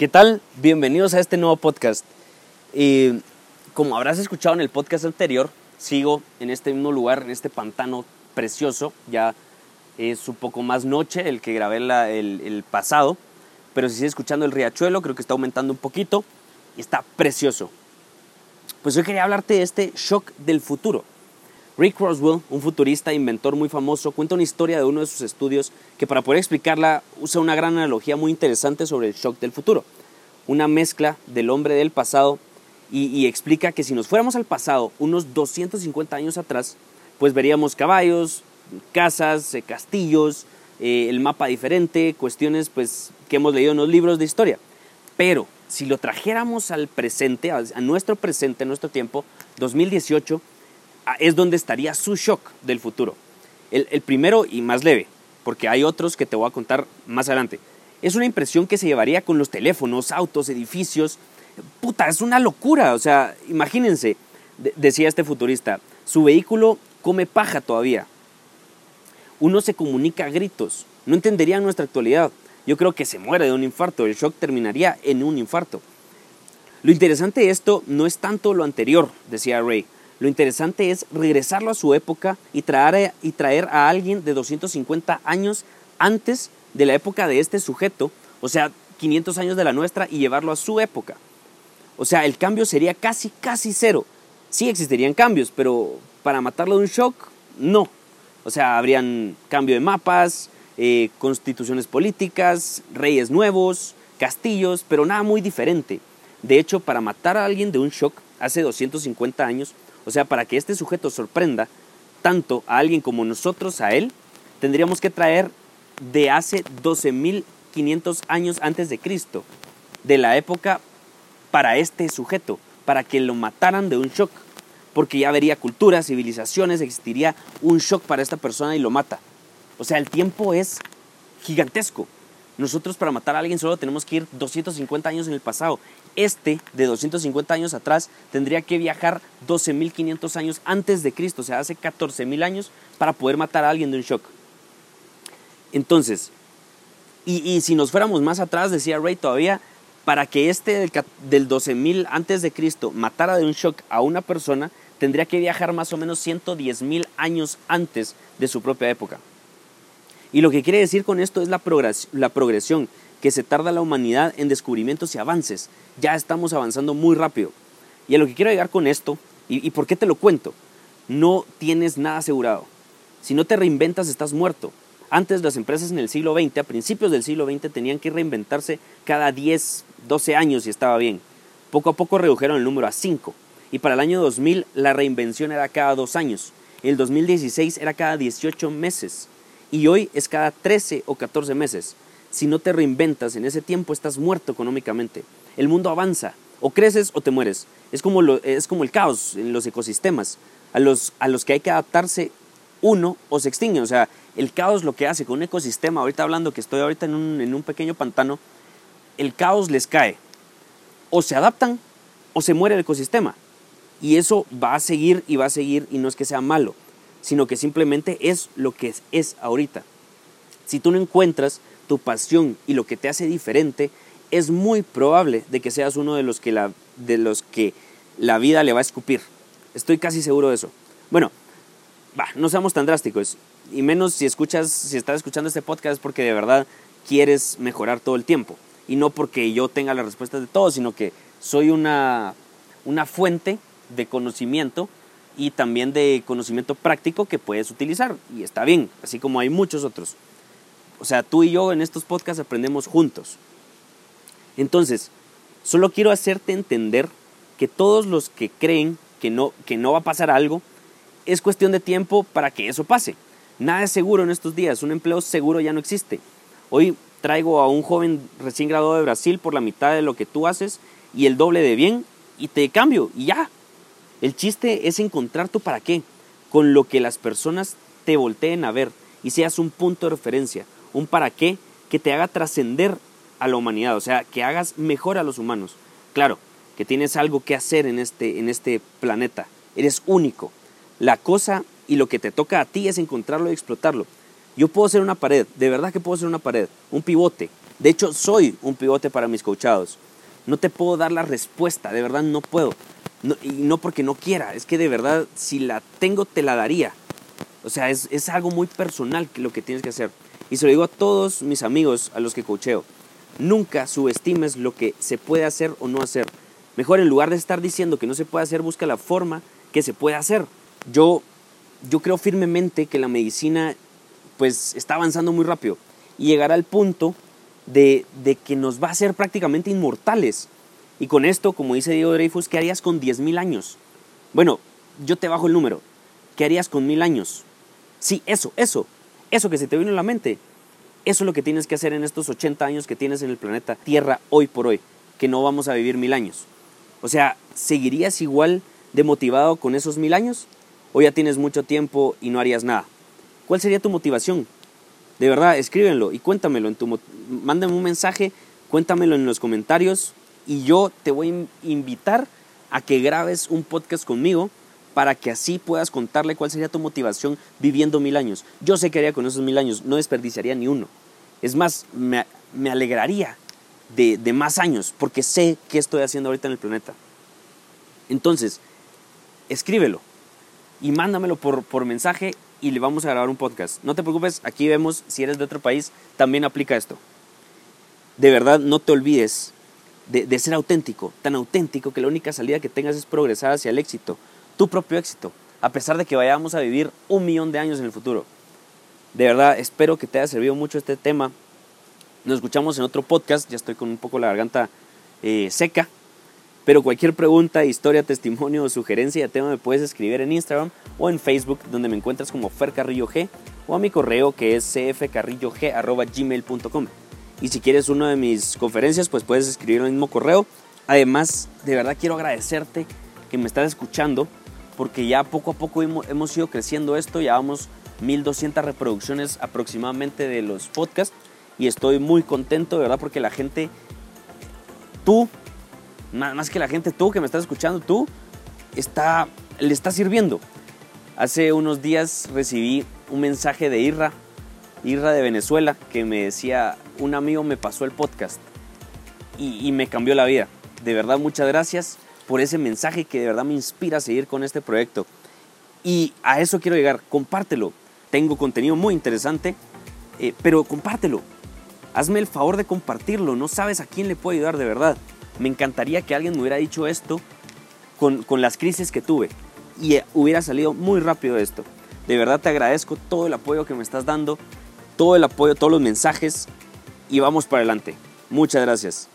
¿Qué tal? Bienvenidos a este nuevo podcast. Eh, como habrás escuchado en el podcast anterior, sigo en este mismo lugar, en este pantano precioso. Ya es un poco más noche el que grabé el, el, pasado, pero si sigues escuchando el riachuelo, creo que está aumentando un poquito y está precioso. Pues hoy quería hablarte de este shock del futuro. Rick Roswell, un futurista e inventor muy famoso, cuenta una historia de uno de sus estudios que para poder explicarla usa una gran analogía muy interesante sobre el shock del futuro. Una mezcla del hombre del pasado y, explica que si nos fuéramos al pasado, unos 250 años atrás, pues veríamos caballos, casas, eh, castillos, eh, el mapa diferente, cuestiones pues que hemos leído en los libros de historia. Pero si lo trajéramos al presente, a nuestro presente, a nuestro tiempo, 2018, Ah, es donde estaría su shock del futuro. El, primero y más leve, porque hay otros que te voy a contar más adelante. Es una impresión que se llevaría con los teléfonos, autos, edificios. Puta, es una locura. O sea, imagínense, decía este futurista, su vehículo come paja todavía. Uno se comunica a gritos. No entendería nuestra actualidad. Yo creo que se muere de un infarto. El shock terminaría en un infarto. Lo interesante de esto no es tanto lo anterior, decía Ray, lo interesante es regresarlo a su época y traer, y traer a alguien de 250 años antes de la época de este sujeto, o sea, 500 años de la nuestra, y llevarlo a su época. O sea, el cambio sería casi, casi cero. Sí existirían cambios, pero para matarlo de un shock, no. O sea, habrían cambio de mapas, eh, constituciones políticas, reyes nuevos, castillos, pero nada muy diferente. De hecho, para matar a alguien de un shock hace 250 años, o sea, para que este sujeto sorprenda tanto a alguien como nosotros a él, tendríamos que traer de hace 12.500 años antes de Cristo, de la época para este sujeto, para que lo mataran de un shock, porque ya vería culturas, civilizaciones, existiría un shock para esta persona y lo mata. O sea, el tiempo es gigantesco. Nosotros para matar a alguien solo tenemos que ir 250 años en el pasado este de 250 años atrás tendría que viajar 12.500 años antes de Cristo, o sea, hace 14.000 años para poder matar a alguien de un shock. Entonces, y, si nos fuéramos más atrás, decía Ray todavía, para que este del, del 12.000 antes de Cristo matara de un shock a una persona, tendría que viajar más o menos 110.000 años antes de su propia época. Y lo que quiere decir con esto es la, la progresión que se tarda la humanidad en descubrimientos y avances. Ya estamos avanzando muy rápido. Y a lo que quiero llegar con esto, y, por qué te lo cuento, no tienes nada asegurado. Si no te reinventas, estás muerto. Antes las empresas en el siglo XX, a principios del siglo XX, tenían que reinventarse cada 10, 12 años y estaba bien. Poco a poco redujeron el número a 5. Y para el año 2000 la reinvención era cada dos años. El 2016 era cada 18 meses. Y hoy es cada 13 o 14 meses. Si no te reinventas en ese tiempo, estás muerto económicamente. El mundo avanza, o creces o te mueres. Es como, es como el caos en los ecosistemas. A los, a los que hay que adaptarse, uno o se extingue. O sea, el caos lo que hace con un ecosistema, ahorita hablando que estoy ahorita en un, en un pequeño pantano, el caos les cae. O se adaptan o se muere el ecosistema. Y eso va a seguir y va a seguir y no es que sea malo, sino que simplemente es lo que es, es ahorita. Si tú no encuentras tu pasión y lo que te hace diferente, es muy probable de que seas uno de los que la, de los que la vida le va a escupir. Estoy casi seguro de eso. Bueno, no seamos tan drásticos. Y menos si escuchas, si estás escuchando este podcast porque de verdad quieres mejorar todo el tiempo. Y no porque yo tenga las respuestas de todo, sino que soy una, una fuente de conocimiento y también de conocimiento práctico que puedes utilizar. Y está bien, así como hay muchos otros. O sea, tú y yo en estos podcasts aprendemos juntos. Entonces, solo quiero hacerte entender que todos los que creen que no, que no va a pasar algo, es cuestión de tiempo para que eso pase. Nada es seguro en estos días, un empleo seguro ya no existe. Hoy traigo a un joven recién graduado de Brasil por la mitad de lo que tú haces y el doble de bien y te cambio y ya. El chiste es encontrar tu para qué, con lo que las personas te volteen a ver y seas un punto de referencia, un para qué que te haga trascender a la humanidad, o sea, que hagas mejor a los humanos. Claro, que tienes algo que hacer en este, en este planeta, eres único. La cosa y lo que te toca a ti es encontrarlo y explotarlo. Yo puedo ser una pared, de verdad que puedo ser una pared, un pivote, De hecho, soy un pivote para mis coachados. No te puedo dar la respuesta, de verdad no puedo. Y no porque no quiera, es que de verdad si la tengo te la daría. O sea, es, es algo muy personal lo que tienes que hacer. Y se lo digo a todos mis amigos a los que coacheo. Nunca subestimes lo que se puede hacer o no hacer. Mejor en lugar de estar diciendo que no se puede hacer, busca la forma que se puede hacer. Yo, yo creo firmemente que la medicina pues está avanzando muy rápido y llegará al punto de, de que nos va a hacer prácticamente inmortales. Y con esto, como dice Diego Dreyfus, ¿qué harías con 10.000 años? Bueno, yo te bajo el número. ¿Qué harías con mil años? Sí, eso, eso, eso que se te vino a la mente. Eso es lo que tienes que hacer en estos 80 años que tienes en el planeta Tierra hoy por hoy, que no vamos a vivir mil años. O sea, ¿seguirías igual de motivado con esos mil años? ¿O ya tienes mucho tiempo y no harías nada? ¿Cuál sería tu motivación? De verdad, escríbenlo y cuéntamelo. En tu, mándame un mensaje, cuéntamelo en los comentarios y yo te voy a invitar a que grabes un podcast conmigo para que así puedas contarle cuál sería tu motivación viviendo mil años. Yo sé que haría con esos mil años, no desperdiciaría ni uno. Es más, me, alegraría de, de, más años porque sé qué estoy haciendo ahorita en el planeta. Entonces, escríbelo y mándamelo por, por mensaje y le vamos a grabar un podcast. No te preocupes, aquí vemos si eres de otro país, también aplica esto. De verdad, no te olvides de, ser auténtico, tan auténtico que la única salida que tengas es progresar hacia el éxito tu propio éxito, a pesar de que vayamos a vivir un millón de años en el futuro. De verdad, espero que te haya servido mucho este tema. Nos escuchamos en otro podcast, ya estoy con un poco la garganta eh, seca, pero cualquier pregunta, historia, testimonio o sugerencia de tema me puedes escribir en Instagram o en Facebook, donde me encuentras como Fer Carrillo G, o a mi correo que es cfcarrillog.gmail.com. Y si quieres una de mis conferencias, pues puedes escribir el mismo correo. Además, de verdad quiero agradecerte que me estás escuchando porque ya poco a poco hemos, ido creciendo esto, ya vamos 1200 reproducciones aproximadamente de los podcasts y estoy muy contento, de verdad, porque la gente, tú, más que la gente, tú que me estás escuchando, tú, está, le está sirviendo. Hace unos días recibí un mensaje de Irra, Irra de Venezuela, que me decía, un amigo me pasó el podcast y, me cambió la vida. De verdad, muchas gracias por ese mensaje que de verdad me inspira a seguir con este proyecto. Y a eso quiero llegar, compártelo. Tengo contenido muy interesante, eh, pero compártelo. Hazme el favor de compartirlo, no sabes a quién le puedo ayudar de verdad. Me encantaría que alguien me hubiera dicho esto con, con las crisis que tuve y eh, hubiera salido muy rápido esto. De verdad te agradezco todo el apoyo que me estás dando, todo el apoyo, todos los mensajes y vamos para adelante. Muchas gracias.